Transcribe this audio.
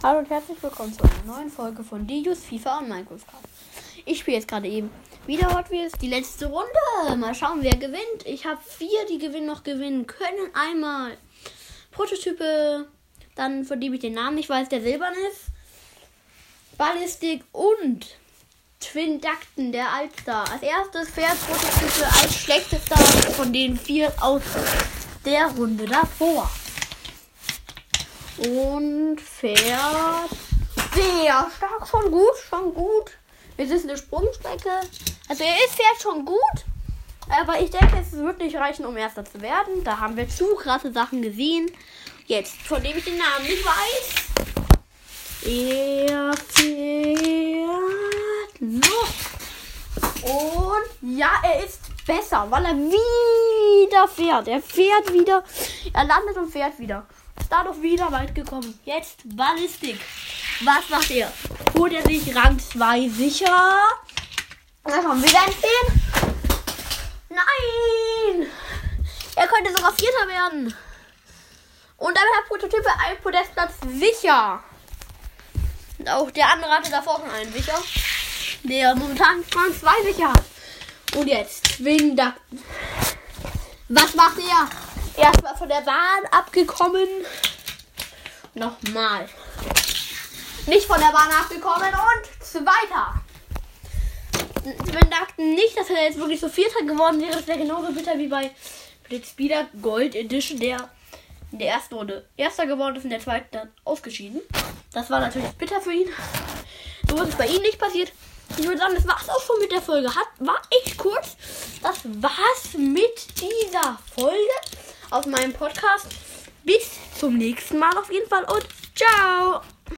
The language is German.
Hallo und herzlich willkommen zu einer neuen Folge von Dius, FIFA und Minecraft. Ich spiele jetzt gerade eben wieder Hot Wheels, die letzte Runde. Mal schauen, wer gewinnt. Ich habe vier, die gewinnen noch gewinnen können. Einmal Prototype, dann von dem ich den Namen nicht weiß, der silbern ist. Ballistik und Twin Ducten, der Altstar. Als erstes fährt Prototype als schlechtester von den vier aus der Runde davor und fährt sehr stark. Schon gut, schon gut. Es ist eine Sprungstrecke. Also er ist fährt schon gut. Aber ich denke, es wird nicht reichen, um Erster zu werden. Da haben wir zu krasse Sachen gesehen. Jetzt, von dem ich den Namen nicht weiß. Er fährt noch. Und ja, er ist besser, weil er wieder fährt. Er fährt wieder. Er landet und fährt wieder da doch wieder weit gekommen. Jetzt Ballistik. Was macht er? Holt er sich Rang 2 sicher? Da kommen wieder ein 10. Nein! Er könnte sogar Vierter werden. Und damit hat Prototype einen Podestplatz sicher. Und auch der andere hatte davor schon einen sicher. Der momentan Rang 2 sicher hat. Und jetzt Twin Ducten. Was macht er? Erstmal von der Bahn abgekommen. Nochmal. Nicht von der Bahn abgekommen und zweiter. Wir dachten nicht, dass er jetzt wirklich so vierter geworden wäre. Das wäre genauso bitter wie bei Blitzspeeder Gold Edition, der in der ersten Runde erster geworden ist, in der zweiten dann ausgeschieden. Das war natürlich bitter für ihn. So ist es bei ihm nicht passiert. Ich würde sagen, das war es auch schon mit der Folge. Hat, war echt kurz. Das war's mit dieser Folge auf meinem Podcast. Bis zum nächsten Mal auf jeden Fall und ciao!